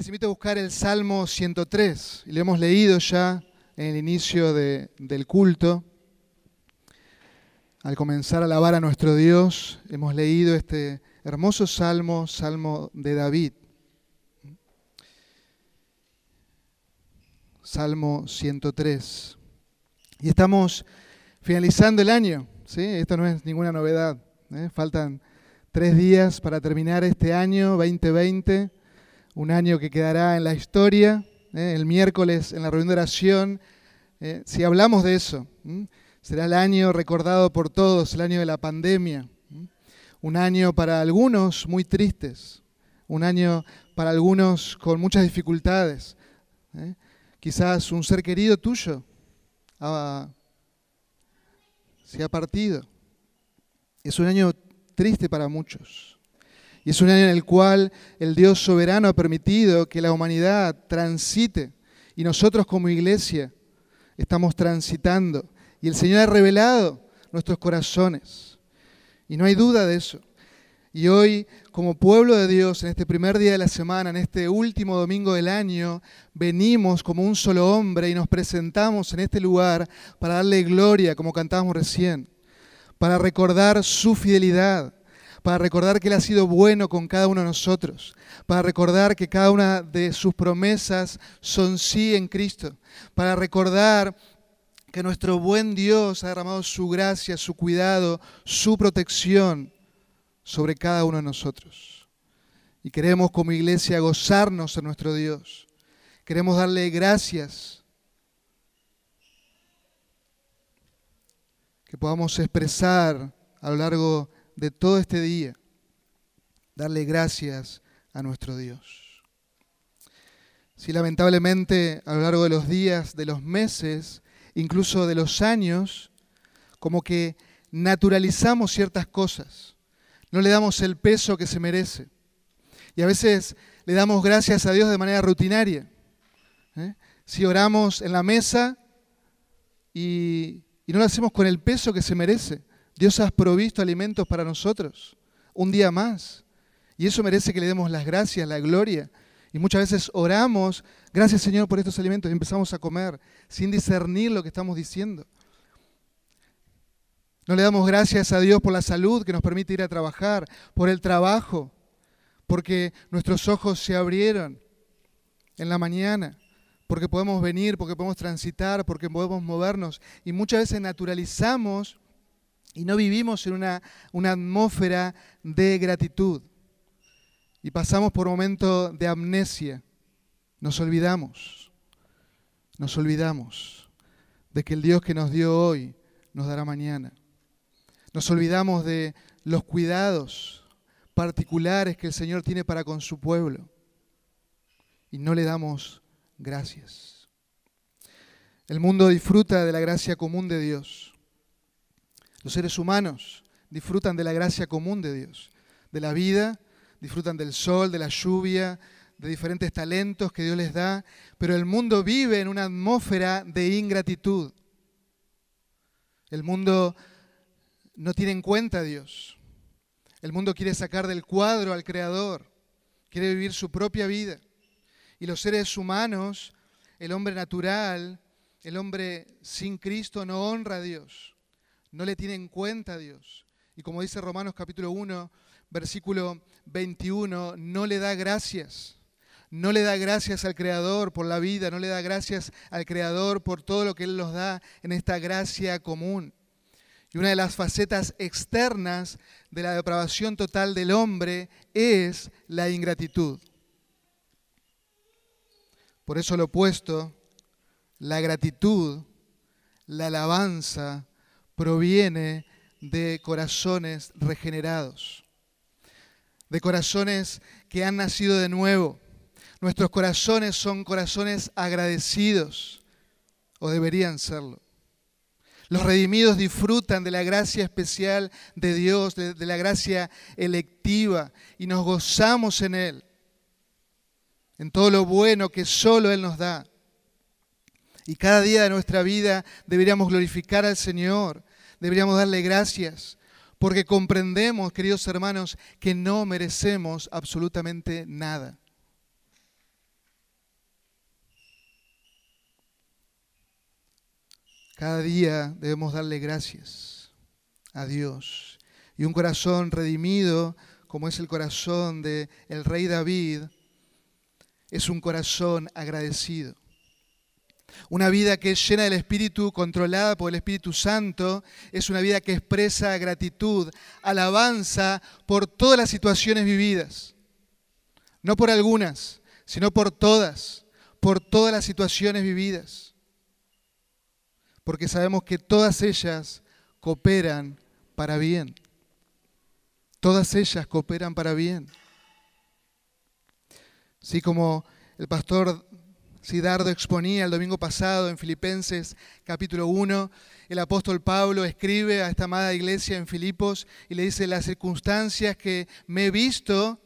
les invito a buscar el Salmo 103. Y lo hemos leído ya en el inicio de- del culto. Al comenzar a alabar a nuestro Dios, hemos leído este hermoso salmo, salmo de David. Salmo 103. Y estamos finalizando el año, ¿sí? Esto no es ninguna novedad. ¿eh? Faltan tres días para terminar este año 2020, un año que quedará en la historia. ¿eh? El miércoles en la reunión de oración, ¿eh? si hablamos de eso, será el año recordado por todos, el año de la pandemia. Un año para algunos muy tristes, un año para algunos con muchas dificultades. ¿eh? Quizás un ser querido tuyo ha- se ha partido. Es un año triste para muchos. Y es un año en el cual el Dios soberano ha permitido que la humanidad transite y nosotros como iglesia estamos transitando. Y el Señor ha revelado nuestros corazones. Y no hay duda de eso. Y hoy, como pueblo de Dios, en este primer día de la semana, en este último domingo del año, venimos como un solo hombre y nos presentamos en este lugar para darle gloria, como cantábamos recién, para recordar su fidelidad, para recordar que Él ha sido bueno con cada uno de nosotros, para recordar que cada una de sus promesas son sí en Cristo, para recordar que nuestro buen Dios ha derramado su gracia, su cuidado, su protección sobre cada uno de nosotros. Y queremos como iglesia gozarnos en nuestro Dios. Queremos darle gracias. Que podamos expresar a lo largo de todo este día, darle gracias a nuestro Dios. Si lamentablemente a lo largo de los días, de los meses, incluso de los años, como que naturalizamos ciertas cosas no le damos el peso que se merece. Y a veces le damos gracias a Dios de manera rutinaria. ¿eh? Si oramos en la mesa y no lo hacemos con el peso que se merece, Dios ha provisto alimentos para nosotros, un día más. Y eso merece que le demos las gracias, la gloria. Y muchas veces oramos, gracias Señor por estos alimentos, y empezamos a comer sin discernir lo que estamos diciendo. No le damos gracias a Dios por la salud que nos permite ir a trabajar, por el trabajo, porque nuestros ojos se abrieron en la mañana, porque podemos venir, porque podemos transitar, porque podemos movernos. Y muchas veces naturalizamos y no vivimos en una, una atmósfera de gratitud. Y pasamos por momentos de amnesia. Nos olvidamos, nos olvidamos de que el Dios que nos dio hoy nos dará mañana. Nos olvidamos de los cuidados particulares que el Señor tiene para con su pueblo y no le damos gracias. El mundo disfruta de la gracia común de Dios. Los seres humanos disfrutan de la gracia común de Dios, de la vida, disfrutan del sol, de la lluvia, de diferentes talentos que Dios les da, pero el mundo vive en una atmósfera de ingratitud. El mundo no tiene en cuenta a Dios. El mundo quiere sacar del cuadro al Creador, quiere vivir su propia vida. Y los seres humanos, el hombre natural, el hombre sin Cristo no honra a Dios, no le tiene en cuenta a Dios. Y como dice Romanos capítulo 1, versículo 21, no le da gracias. No le da gracias al Creador por la vida, no le da gracias al Creador por todo lo que Él nos da en esta gracia común. Y una de las facetas externas de la depravación total del hombre es la ingratitud. Por eso lo opuesto, la gratitud, la alabanza, proviene de corazones regenerados, de corazones que han nacido de nuevo. Nuestros corazones son corazones agradecidos, o deberían serlo. Los redimidos disfrutan de la gracia especial de Dios, de, la gracia electiva, y nos gozamos en Él, en todo lo bueno que solo Él nos da. Y cada día de nuestra vida deberíamos glorificar al Señor, deberíamos darle gracias porque comprendemos, queridos hermanos, que no merecemos absolutamente nada. Cada día debemos darle gracias a Dios. Y un corazón redimido, como es el corazón del el rey David, es un corazón agradecido. Una vida que es llena del Espíritu, controlada por el Espíritu Santo, es una vida que expresa gratitud, alabanza por todas las situaciones vividas. No por algunas, sino por todas, por todas las situaciones vividas. Porque sabemos que todas ellas cooperan para bien. Todas ellas cooperan para bien. Así como el pastor Sidardo exponía el domingo pasado en Filipenses capítulo 1, el apóstol Pablo escribe a esta amada iglesia en Filipos y le dice, las circunstancias que me he visto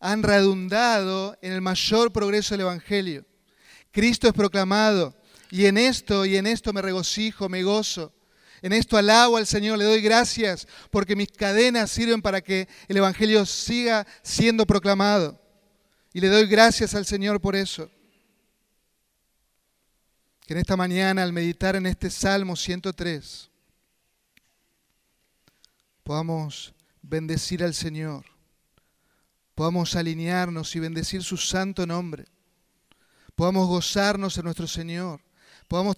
han redundado en el mayor progreso del Evangelio. Cristo es proclamado y en esto y en esto me regocijo, me gozo. En esto alabo al Señor, le doy gracias porque mis cadenas sirven para que el Evangelio siga siendo proclamado. Y le doy gracias al Señor por eso. Que en esta mañana, al meditar en este Salmo 103, podamos bendecir al Señor, podamos alinearnos y bendecir su santo nombre, podamos gozarnos en nuestro Señor, podamos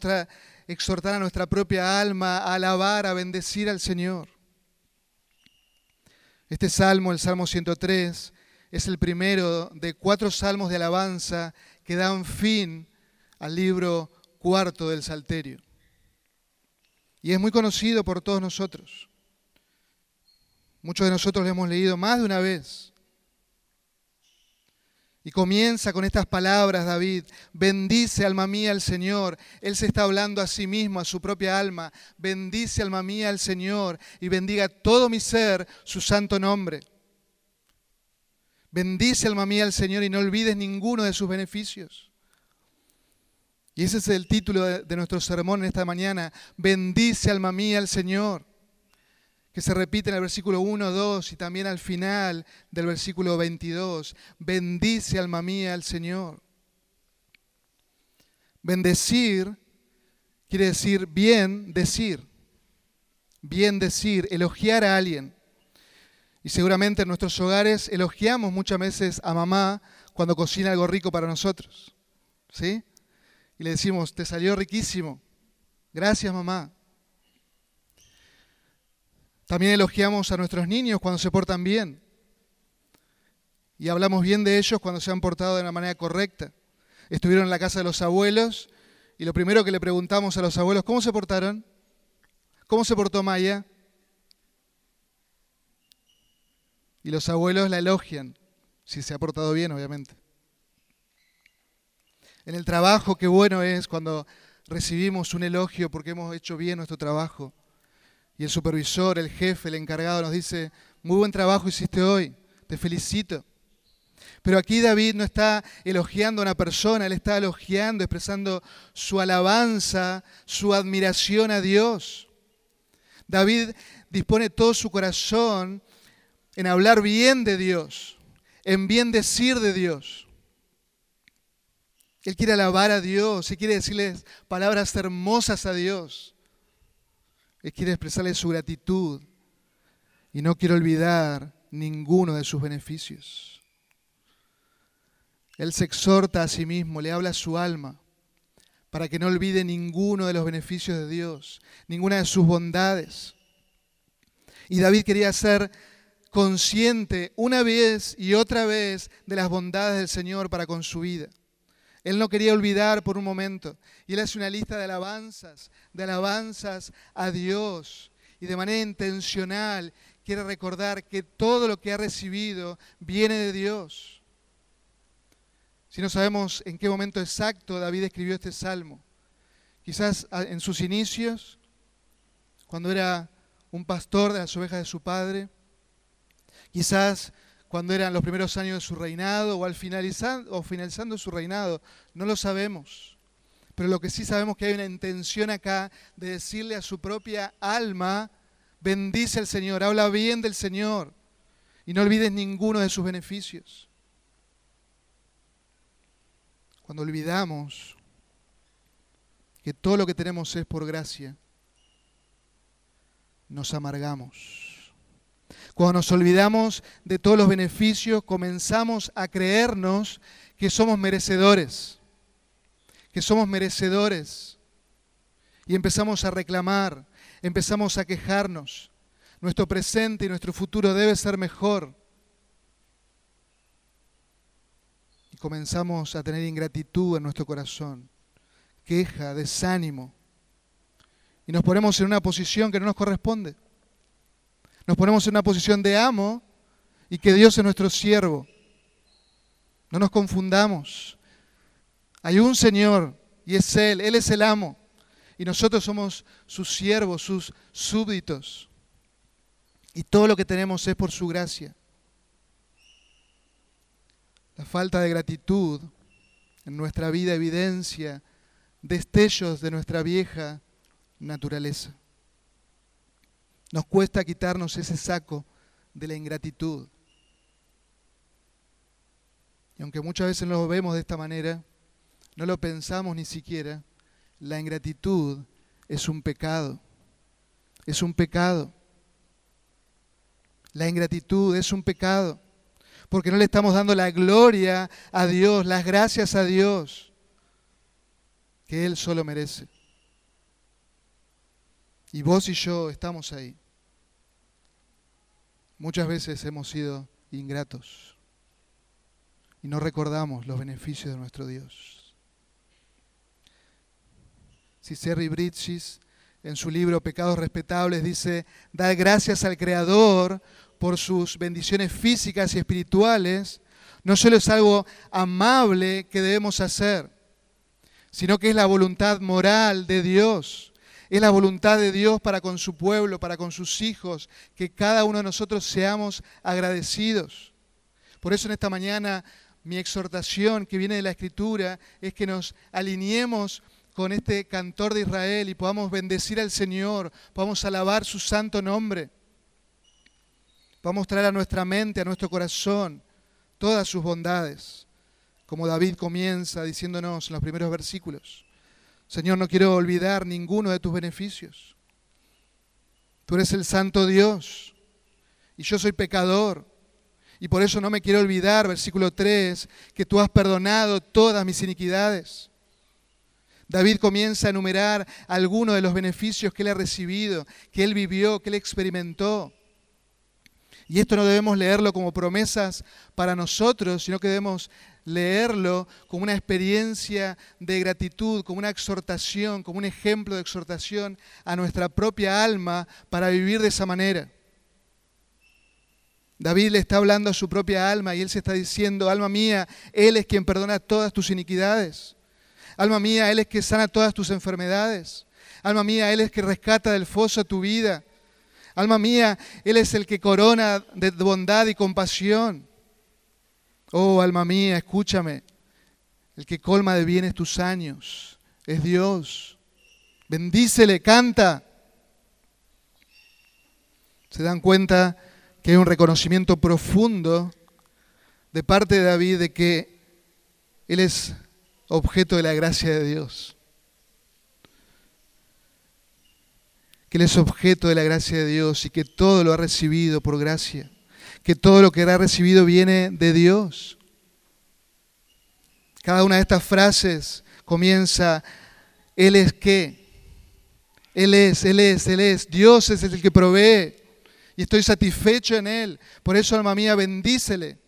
exhortar a nuestra propia alma a alabar, a bendecir al Señor. Este salmo, el Salmo 103, es el primero de cuatro salmos de alabanza que dan fin al libro cuarto del Salterio. Y es muy conocido por todos nosotros. Muchos de nosotros lo hemos leído más de una vez. Y comienza con estas palabras David, bendice alma mía al Señor. Él se está hablando a sí mismo, a su propia alma. Bendice alma mía al Señor y bendiga todo mi ser su santo nombre. Bendice alma mía al Señor y no olvides ninguno de sus beneficios. Y ese es el título de, nuestro sermón en esta mañana. Bendice alma mía al Señor. Que se repite en el versículo 1, 2 y también al final del versículo 22. Bendice alma mía al Señor. Bendecir quiere decir bien decir. Bien decir, elogiar a alguien. Y seguramente en nuestros hogares elogiamos muchas veces a mamá cuando cocina algo rico para nosotros. ¿Sí? Y le decimos, te salió riquísimo. Gracias, mamá. También elogiamos a nuestros niños cuando se portan bien. Y hablamos bien de ellos cuando se han portado de una manera correcta. Estuvieron en la casa de los abuelos y lo primero que le preguntamos a los abuelos, ¿cómo se portaron? ¿Cómo se portó Maya? Y los abuelos la elogian, si se ha portado bien, obviamente en el trabajo, qué bueno es cuando recibimos un elogio porque hemos hecho bien nuestro trabajo. Y el supervisor, el jefe, el encargado nos dice, muy buen trabajo hiciste hoy, te felicito. Pero aquí David no está elogiando a una persona, él está elogiando, expresando su alabanza, su admiración a Dios. David dispone todo su corazón en hablar bien de Dios, en bien decir de Dios. Él quiere alabar a Dios, Él quiere decirles palabras hermosas a Dios. Él quiere expresarle su gratitud y no quiere olvidar ninguno de sus beneficios. Él se exhorta a sí mismo, le habla a su alma para que no olvide ninguno de los beneficios de Dios, ninguna de sus bondades. Y David quería ser consciente una vez y otra vez de las bondades del Señor para con su vida. Él no quería olvidar por un momento. Y él hace una lista de alabanzas, de alabanzas a Dios. Y de manera intencional quiere recordar que todo lo que ha recibido viene de Dios. Si no sabemos en qué momento exacto David escribió este salmo, quizás en sus inicios, cuando era un pastor de las ovejas de su padre, quizás cuando eran los primeros años de su reinado o al finalizando, o finalizando su reinado. No lo sabemos. Pero lo que sí sabemos es que hay una intención acá de decirle a su propia alma, bendice al Señor, habla bien del Señor y no olvides ninguno de sus beneficios. Cuando olvidamos que todo lo que tenemos es por gracia, nos amargamos. Cuando nos olvidamos de todos los beneficios, comenzamos a creernos que somos merecedores, que somos merecedores. Y empezamos a reclamar, empezamos a quejarnos. Nuestro presente y nuestro futuro debe ser mejor. Y comenzamos a tener ingratitud en nuestro corazón, queja, desánimo. Y nos ponemos en una posición que no nos corresponde. Nos ponemos en una posición de amo y que Dios es nuestro siervo. No nos confundamos. Hay un Señor y es Él, Él es el amo. Y nosotros somos sus siervos, sus súbditos. Y todo lo que tenemos es por su gracia. La falta de gratitud en nuestra vida evidencia destellos de nuestra vieja naturaleza. Nos cuesta quitarnos ese saco de la ingratitud. Y aunque muchas veces no lo vemos de esta manera, no lo pensamos ni siquiera, la ingratitud es un pecado. Es un pecado. La ingratitud es un pecado. Porque no le estamos dando la gloria a Dios, las gracias a Dios, que Él solo merece. Y vos y yo estamos ahí. Muchas veces hemos sido ingratos y no recordamos los beneficios de nuestro Dios. Cicerri Bridges, en su libro Pecados Respetables, dice, dar gracias al Creador por sus bendiciones físicas y espirituales, no solo es algo amable que debemos hacer, sino que es la voluntad moral de Dios. Es la voluntad de Dios para con su pueblo, para con sus hijos, que cada uno de nosotros seamos agradecidos. Por eso en esta mañana mi exhortación que viene de la Escritura es que nos alineemos con este cantor de Israel y podamos bendecir al Señor, podamos alabar su santo nombre. Podamos traer a nuestra mente, a nuestro corazón, todas sus bondades, como David comienza diciéndonos en los primeros versículos. Señor, no quiero olvidar ninguno de tus beneficios. Tú eres el santo Dios y yo soy pecador. Y por eso no me quiero olvidar, versículo 3, que tú has perdonado todas mis iniquidades. David comienza a enumerar algunos de los beneficios que él ha recibido, que él vivió, que él experimentó. Y esto no debemos leerlo como promesas para nosotros, sino que debemos leerlo como una experiencia de gratitud, como una exhortación, como un ejemplo de exhortación a nuestra propia alma para vivir de esa manera. David le está hablando a su propia alma y él se está diciendo, alma mía, Él es quien perdona todas tus iniquidades. Alma mía, Él es quien sana todas tus enfermedades. Alma mía, Él es que rescata del foso tu vida. Alma mía, Él es el que corona de bondad y compasión. Oh, alma mía, escúchame. El que colma de bienes tus años es Dios. Bendícele, canta. ¿Se dan cuenta? que hay un reconocimiento profundo de parte de David de que él es objeto de la gracia de Dios. Que él es objeto de la gracia de Dios y que todo lo ha recibido por gracia. Que todo lo que ha recibido viene de Dios. Cada una de estas frases comienza, Él es qué. Él es, Él es, Él es. Dios es el que provee y estoy satisfecho en Él. Por eso, alma mía, bendícele.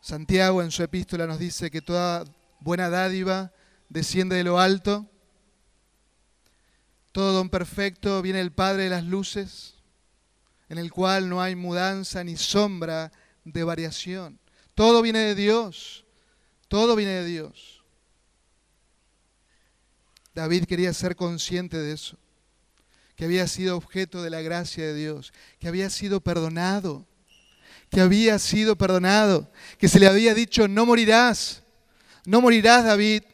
Santiago en su epístola nos dice que toda buena dádiva desciende de lo alto. Todo don perfecto viene del Padre de las luces, en el cual no hay mudanza ni sombra de variación. Todo viene de Dios. Todo viene de Dios. David quería ser consciente de eso que había sido objeto de la gracia de Dios, que había sido perdonado, que había sido perdonado, que se le había dicho, no morirás, no morirás David,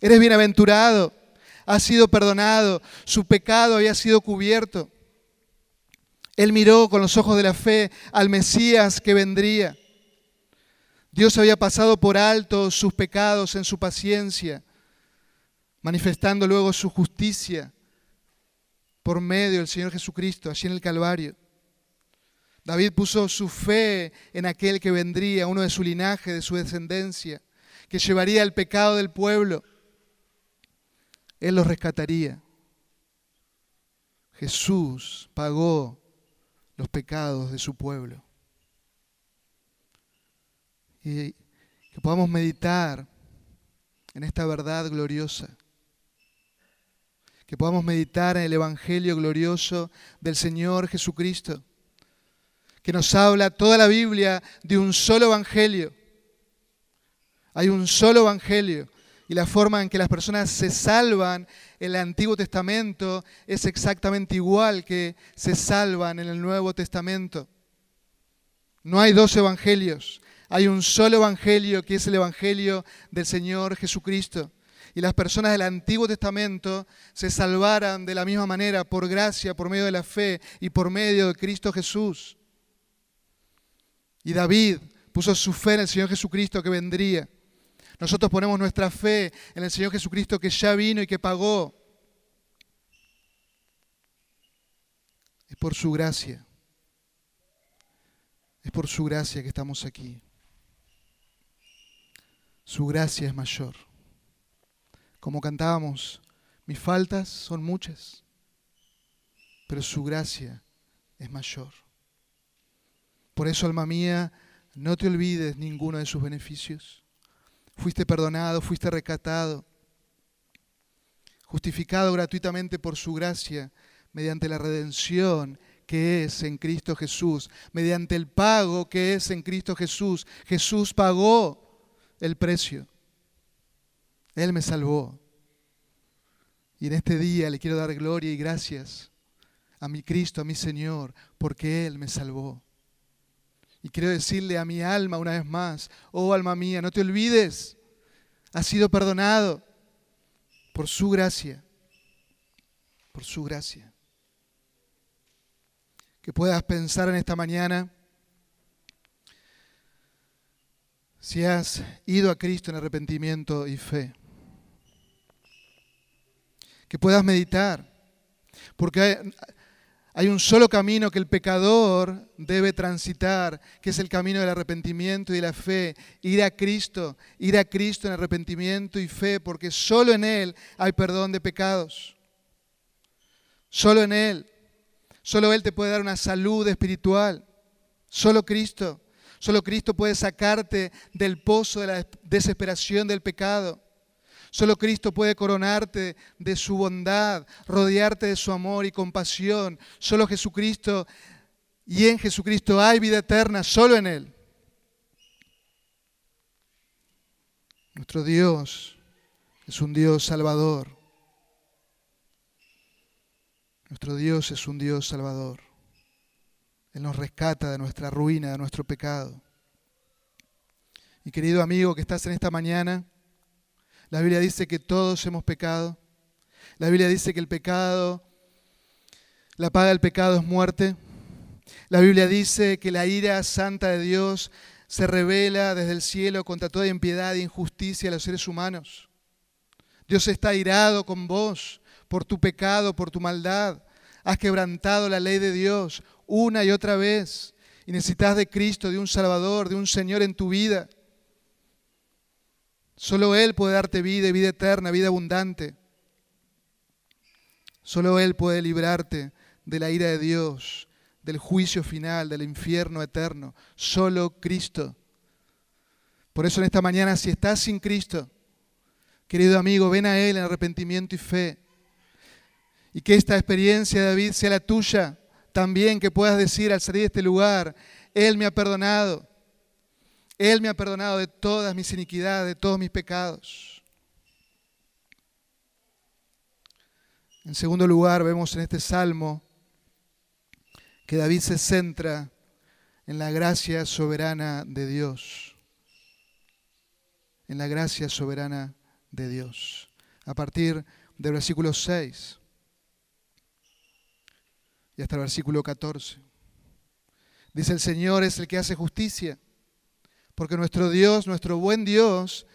eres bienaventurado, has sido perdonado, su pecado había sido cubierto. Él miró con los ojos de la fe al Mesías que vendría. Dios había pasado por alto sus pecados en su paciencia, manifestando luego su justicia por medio del Señor Jesucristo, allí en el Calvario. David puso su fe en aquel que vendría, uno de su linaje, de su descendencia, que llevaría el pecado del pueblo. Él los rescataría. Jesús pagó los pecados de su pueblo. Y que podamos meditar en esta verdad gloriosa. Que podamos meditar en el Evangelio glorioso del Señor Jesucristo. Que nos habla toda la Biblia de un solo Evangelio. Hay un solo Evangelio y la forma en que las personas se salvan en el Antiguo Testamento es exactamente igual que se salvan en el Nuevo Testamento. No hay dos evangelios, hay un solo evangelio que es el evangelio del Señor Jesucristo. Y las personas del Antiguo Testamento se salvaran de la misma manera por gracia, por medio de la fe y por medio de Cristo Jesús. Y David puso su fe en el Señor Jesucristo que vendría. Nosotros ponemos nuestra fe en el Señor Jesucristo que ya vino y que pagó. Es por su gracia. Es por su gracia que estamos aquí. Su gracia es mayor. Como cantábamos, mis faltas son muchas, pero su gracia es mayor. Por eso, alma mía, no te olvides ninguno de sus beneficios Fuiste perdonado, fuiste recatado, justificado gratuitamente por su gracia mediante la redención que es en Cristo Jesús, mediante el pago que es en Cristo Jesús. Jesús pagó el precio. Él me salvó. Y en este día le quiero dar gloria y gracias a mi Cristo, a mi Señor, porque Él me salvó. Y quiero decirle a mi alma una vez más, oh alma mía, no te olvides, has sido perdonado por su gracia, por su gracia. Que puedas pensar en esta mañana si has ido a Cristo en arrepentimiento y fe. Que puedas meditar, porque hay un solo camino que el pecador debe transitar, que es el camino del arrepentimiento y de la fe. Ir a Cristo, ir a Cristo en arrepentimiento y fe, porque solo en Él hay perdón de pecados. Solo en Él. Solo Él te puede dar una salud espiritual. Solo Cristo. Solo Cristo puede sacarte del pozo de la desesperación del pecado. Solo Cristo puede coronarte de su bondad, rodearte de su amor y compasión. Solo Jesucristo y en Jesucristo hay vida eterna, solo en Él. Nuestro Dios es un Dios salvador. Nuestro Dios es un Dios salvador. Él nos rescata de nuestra ruina, de nuestro pecado. Y querido amigo que estás en esta mañana, la Biblia dice que todos hemos pecado. La Biblia dice que el pecado, la paga del pecado es muerte. La Biblia dice que la ira santa de Dios se revela desde el cielo contra toda impiedad e injusticia de los seres humanos. Dios está irado con vos por tu pecado, por tu maldad. Has quebrantado la ley de Dios una y otra vez y necesitas de Cristo, de un Salvador, de un Señor en tu vida. Solo Él puede darte vida, vida eterna, vida abundante. Solo Él puede librarte de la ira de Dios, del juicio final, del infierno eterno. Solo Cristo. Por eso en esta mañana, si estás sin Cristo, querido amigo, ven a Él en arrepentimiento y fe. Y que esta experiencia, David, sea la tuya también, que puedas decir al salir de este lugar, Él me ha perdonado. Él me ha perdonado de todas mis iniquidades, de todos mis pecados. En segundo lugar, vemos en este salmo que David se centra en la gracia soberana de Dios. En la gracia soberana de Dios. A partir del versículo 6 y hasta el versículo 14. Dice, el Señor es el que hace justicia Porque nuestro Dios, nuestro buen Dios,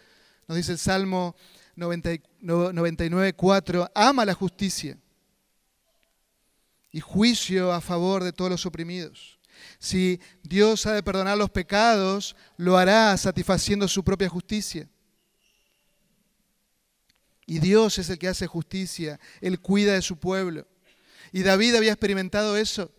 nos dice el Salmo 99.4, ama la justicia y juicio a favor de todos los oprimidos. Si Dios ha de perdonar los pecados, lo hará satisfaciendo su propia justicia. Y Dios es el que hace justicia, Él cuida de su pueblo. Y David había experimentado eso.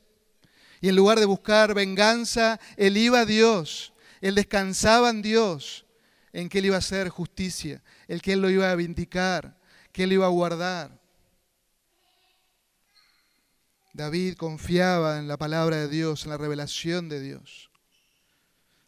Y en lugar de buscar venganza, Él iba a Dios, Él descansaba en Dios, en que Él iba a hacer justicia, el que Él lo iba a vindicar, que Él iba a guardar. David confiaba en la palabra de Dios, en la revelación de Dios.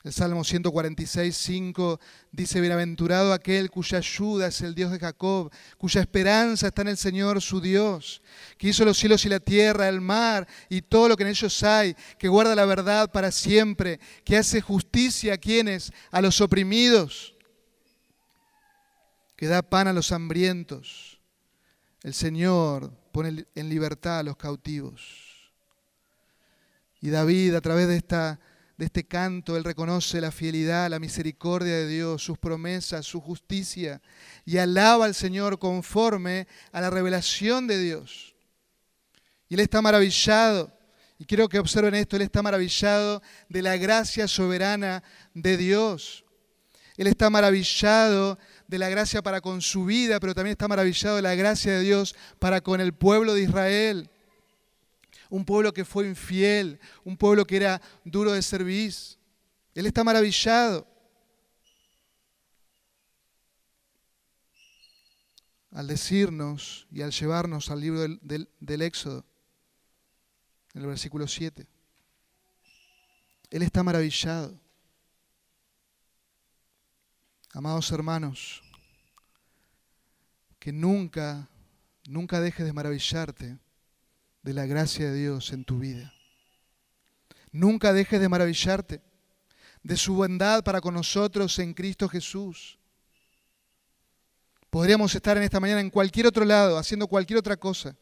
El Salmo 146, 5 dice, Bienaventurado aquel cuya ayuda es el Dios de Jacob, cuya esperanza está en el Señor su Dios, que hizo los cielos y la tierra, el mar y todo lo que en ellos hay, que guarda la verdad para siempre, que hace justicia a quienes, a los oprimidos, que da pan a los hambrientos. El Señor pone en libertad a los cautivos. Y David, a través de, esta, de este canto, él reconoce la fidelidad, la misericordia de Dios, sus promesas, su justicia, y alaba al Señor conforme a la revelación de Dios. Y él está maravillado, y quiero que observen esto, él está maravillado de la gracia soberana de Dios. Él está maravillado de la gracia para con su vida, pero también está maravillado de la gracia de Dios para con el pueblo de Israel. Un pueblo que fue infiel, un pueblo que era duro de servir. Él está maravillado. Al decirnos y al llevarnos al libro del, Éxodo, en el versículo 7. Él está maravillado. Amados hermanos, que nunca, nunca dejes de maravillarte de la gracia de Dios en tu vida. Nunca dejes de maravillarte de su bondad para con nosotros en Cristo Jesús. Podríamos estar en esta mañana en cualquier otro lado, haciendo cualquier otra cosa.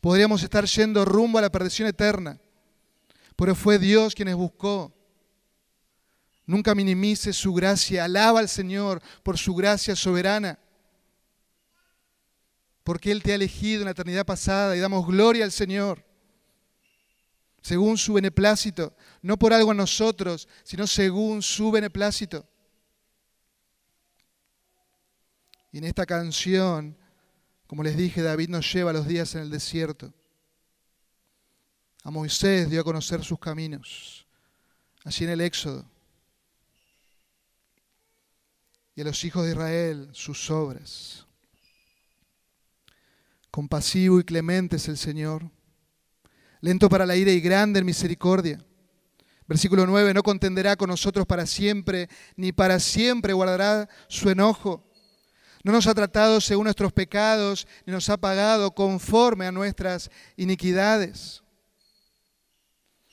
Podríamos estar yendo rumbo a la perdición eterna. Pero fue Dios quien nos buscó Nunca minimices su gracia. Alaba al Señor por su gracia soberana. Porque Él te ha elegido en la eternidad pasada y damos gloria al Señor. Según su beneplácito. No por algo a nosotros, sino según su beneplácito. Y en esta canción, como les dije, David nos lleva los días en el desierto. A Moisés dio a conocer sus caminos, allí en el Éxodo y a los hijos de Israel sus obras. Compasivo y clemente es el Señor, lento para la ira y grande en misericordia. Versículo 9, no contenderá con nosotros para siempre, ni para siempre guardará su enojo. No nos ha tratado según nuestros pecados, ni nos ha pagado conforme a nuestras iniquidades.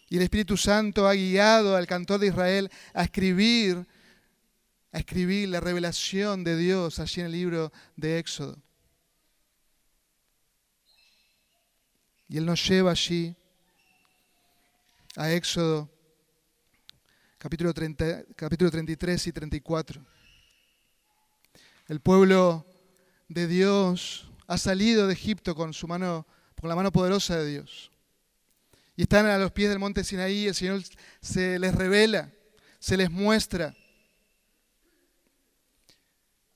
Y el Espíritu Santo ha guiado al cantor de Israel a escribir a escribir la revelación de Dios allí en el libro de Éxodo. Y Él nos lleva allí a Éxodo capítulo, 30, capítulo 33 y 34. El pueblo de Dios ha salido de Egipto con su mano, con la mano poderosa de Dios. Y están a los pies del monte Sinaí, el Señor se les revela, se les muestra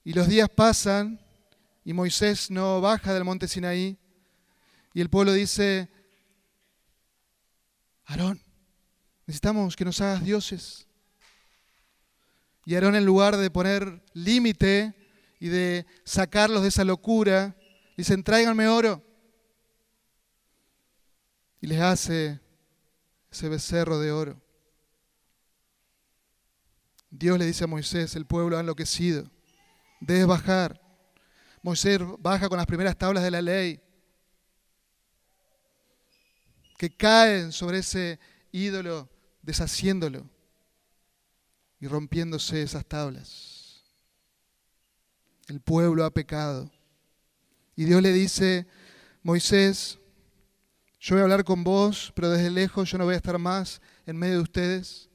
y los días pasan y Moisés no baja del monte Sinaí y el pueblo dice, Aarón, necesitamos que nos hagas dioses. Y Aarón en lugar de poner límite y de sacarlos de esa locura, dicen, tráiganme oro. Y les hace ese becerro de oro. Dios le dice a Moisés, el pueblo ha enloquecido debes bajar. Moisés baja con las primeras tablas de la ley que caen sobre ese ídolo, deshaciéndolo y rompiéndose esas tablas. El pueblo ha pecado. Y Dios le dice, Moisés, yo voy a hablar con vos, pero desde lejos yo no voy a estar más en medio de ustedes.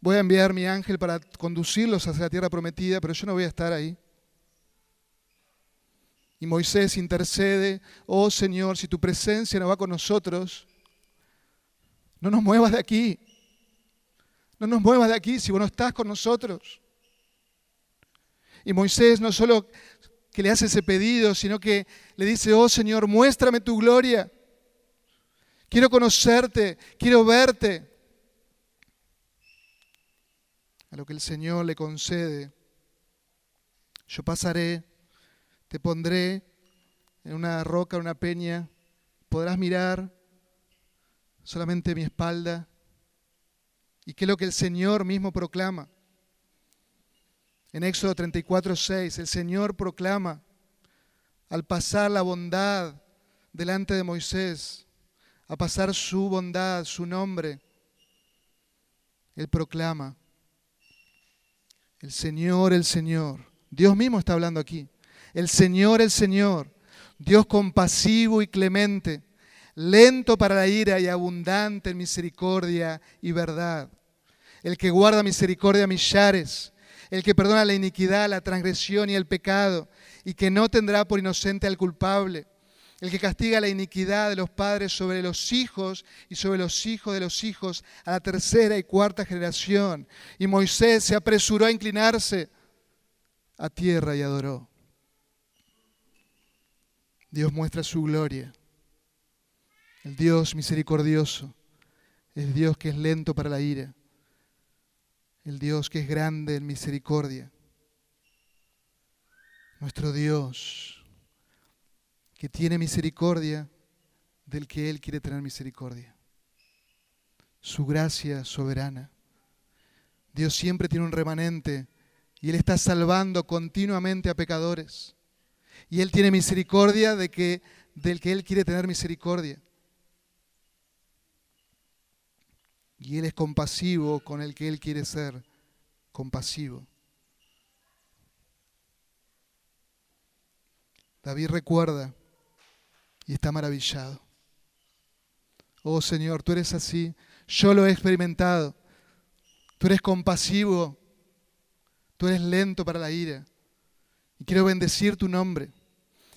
voy a enviar mi ángel para conducirlos hacia la tierra prometida, pero yo no voy a estar ahí. Y Moisés intercede, oh Señor, si tu presencia no va con nosotros, no nos muevas de aquí. No nos muevas de aquí si vos no estás con nosotros. Y Moisés no solo que le hace ese pedido, sino que le dice, oh Señor, muéstrame tu gloria. Quiero conocerte, quiero verte. A lo que el Señor le concede, yo pasaré, te pondré en una roca, una peña, podrás mirar solamente mi espalda. ¿Y qué es lo que el Señor mismo proclama? En Éxodo 34, 6, el Señor proclama al pasar la bondad delante de Moisés, a pasar su bondad, su nombre, Él proclama, el Señor, el Señor. Dios mismo está hablando aquí. El Señor, el Señor. Dios compasivo y clemente, lento para la ira y abundante en misericordia y verdad. El que guarda misericordia a millares el que perdona la iniquidad, la transgresión y el pecado, y que no tendrá por inocente al culpable, el que castiga la iniquidad de los padres sobre los hijos y sobre los hijos de los hijos a la tercera y cuarta generación. Y Moisés se apresuró a inclinarse a tierra y adoró. Dios muestra su gloria. El Dios misericordioso, el Dios que es lento para la ira el Dios que es grande en misericordia, nuestro Dios que tiene misericordia del que Él quiere tener misericordia, su gracia soberana. Dios siempre tiene un remanente y Él está salvando continuamente a pecadores. Y Él tiene misericordia de que, del que Él quiere tener misericordia. Y Él es compasivo con el que Él quiere ser compasivo. David recuerda y está maravillado. Oh Señor, tú eres así. Yo lo he experimentado. Tú eres compasivo. Tú eres lento para la ira. Y quiero bendecir tu nombre.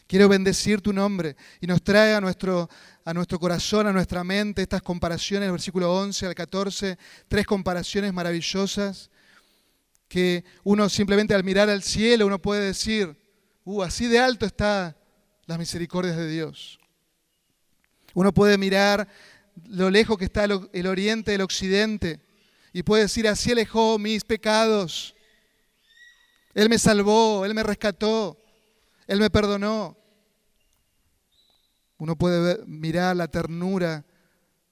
Quiero bendecir tu nombre. Y nos trae a nuestro, a nuestro corazón, a nuestra mente, estas comparaciones, versículo 11 al 14, tres comparaciones maravillosas que uno simplemente al mirar al cielo uno puede decir, uh, así de alto está las misericordias de Dios. Uno puede mirar lo lejos que está el oriente del occidente y puede decir, así alejó mis pecados. Él me salvó, Él me rescató, Él me perdonó. Uno puede mirar la ternura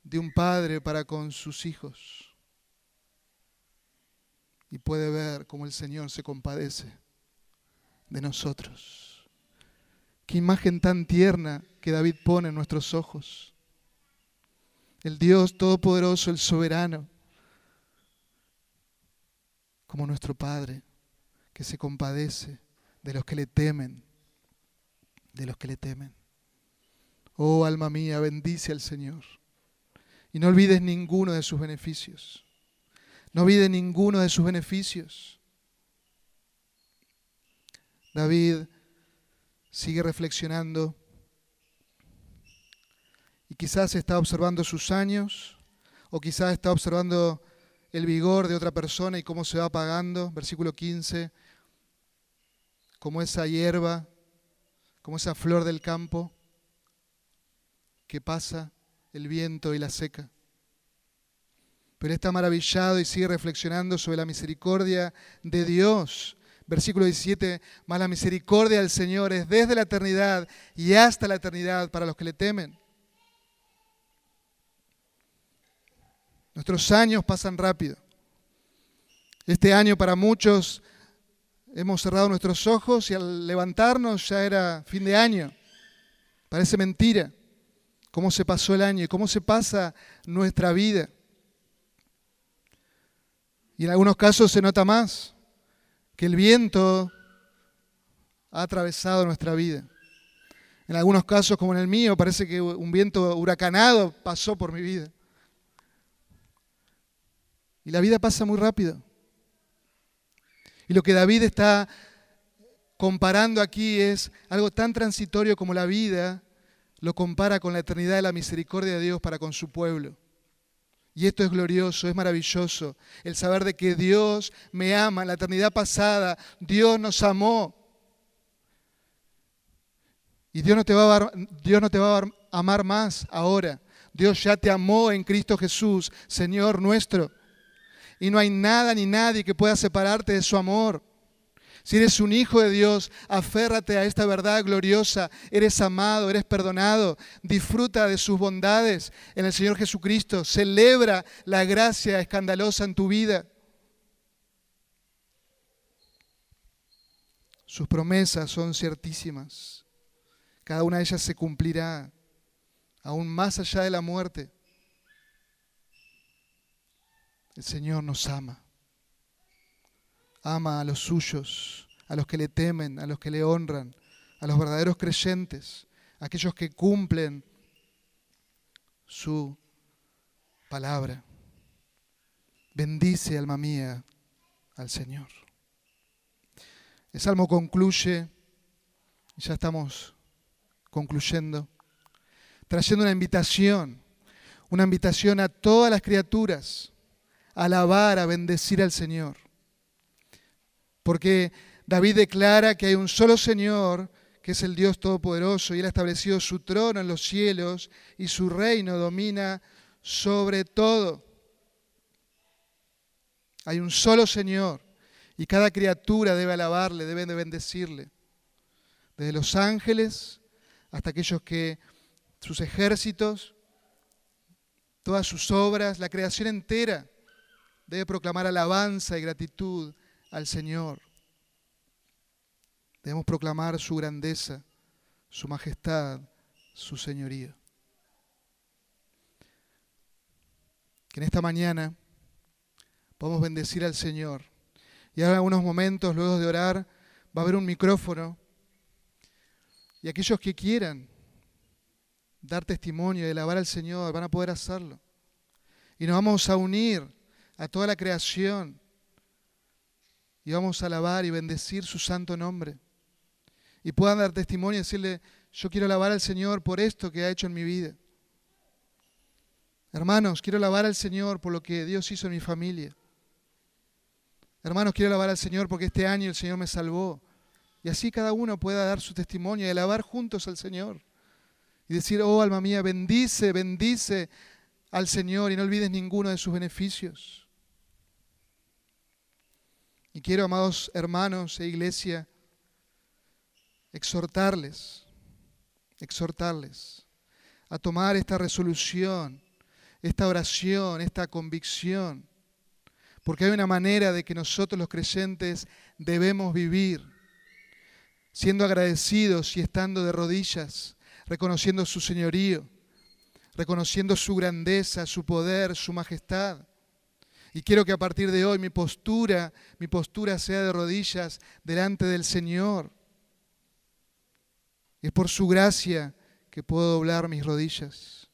de un padre para con sus hijos y puede ver cómo el Señor se compadece de nosotros. Qué imagen tan tierna que David pone en nuestros ojos. El Dios Todopoderoso, el Soberano, como nuestro Padre, que se compadece de los que le temen, de los que le temen. Oh alma mía, bendice al Señor y no olvides ninguno de sus beneficios. No olvides ninguno de sus beneficios. David sigue reflexionando y quizás está observando sus años o quizás está observando el vigor de otra persona y cómo se va apagando. Versículo 15, como esa hierba, como esa flor del campo que pasa el viento y la seca. Pero está maravillado y sigue reflexionando sobre la misericordia de Dios. Versículo 17, más la misericordia del Señor es desde la eternidad y hasta la eternidad para los que le temen. Nuestros años pasan rápido. Este año para muchos hemos cerrado nuestros ojos y al levantarnos ya era fin de año. Parece mentira cómo se pasó el año y cómo se pasa nuestra vida. Y en algunos casos se nota más que el viento ha atravesado nuestra vida. En algunos casos, como en el mío, parece que un viento huracanado pasó por mi vida. Y la vida pasa muy rápido. Y lo que David está comparando aquí es algo tan transitorio como la vida, lo compara con la eternidad de la misericordia de Dios para con su pueblo. Y esto es glorioso, es maravilloso. El saber de que Dios me ama. En la eternidad pasada, Dios nos amó. Y Dios no te va a, Dios no te va a amar más ahora. Dios ya te amó en Cristo Jesús, Señor nuestro. Y no hay nada ni nadie que pueda separarte de su amor. Si eres un hijo de Dios, aférrate a esta verdad gloriosa. Eres amado, eres perdonado. Disfruta de sus bondades en el Señor Jesucristo. Celebra la gracia escandalosa en tu vida. Sus promesas son ciertísimas. Cada una de ellas se cumplirá, aún más allá de la muerte. El Señor nos ama ama a los suyos, a los que le temen, a los que le honran, a los verdaderos creyentes, a aquellos que cumplen su palabra. Bendice, alma mía, al Señor. El salmo concluye, ya estamos concluyendo, trayendo una invitación, una invitación a todas las criaturas alabar, a bendecir al Señor. Porque David declara que hay un solo Señor, que es el Dios Todopoderoso, y Él ha establecido su trono en los cielos y su reino domina sobre todo. Hay un solo Señor y cada criatura debe alabarle, debe de bendecirle. Desde los ángeles hasta aquellos que sus ejércitos, todas sus obras, la creación entera debe proclamar alabanza y gratitud al Señor. Debemos proclamar su grandeza, su majestad, su señorío. Que en esta mañana podamos bendecir al Señor. Y ahora en algunos momentos, luego de orar, va a haber un micrófono. Y aquellos que quieran dar testimonio y alabar al Señor van a poder hacerlo. Y nos vamos a unir a toda la creación y vamos a alabar y bendecir su santo nombre. Y puedan dar testimonio y decirle, yo quiero alabar al Señor por esto que ha hecho en mi vida. Hermanos, quiero alabar al Señor por lo que Dios hizo en mi familia. Hermanos, quiero alabar al Señor porque este año el Señor me salvó. Y así cada uno pueda dar su testimonio y alabar juntos al Señor. Y decir, oh alma mía, bendice, bendice al Señor y no olvides ninguno de sus beneficios. Y quiero, amados hermanos e iglesia, exhortarles, exhortarles a tomar esta resolución, esta oración, esta convicción, porque hay una manera de que nosotros los creyentes debemos vivir, siendo agradecidos y estando de rodillas, reconociendo su señorío, reconociendo su grandeza, su poder, su majestad y quiero que a partir de hoy mi postura, mi postura sea de rodillas delante del Señor. Es por su gracia que puedo doblar mis rodillas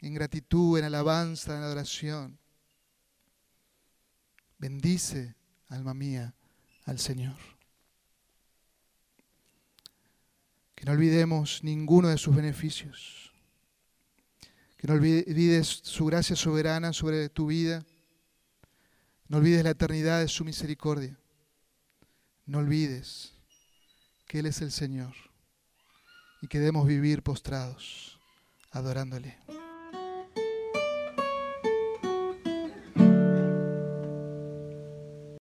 en gratitud, en alabanza, en adoración. Bendice, alma mía, al Señor. Que no olvidemos ninguno de sus beneficios. Que no olvides su gracia soberana sobre tu vida no olvides la eternidad de su misericordia. No olvides que Él es el Señor y que debemos vivir postrados, adorándole.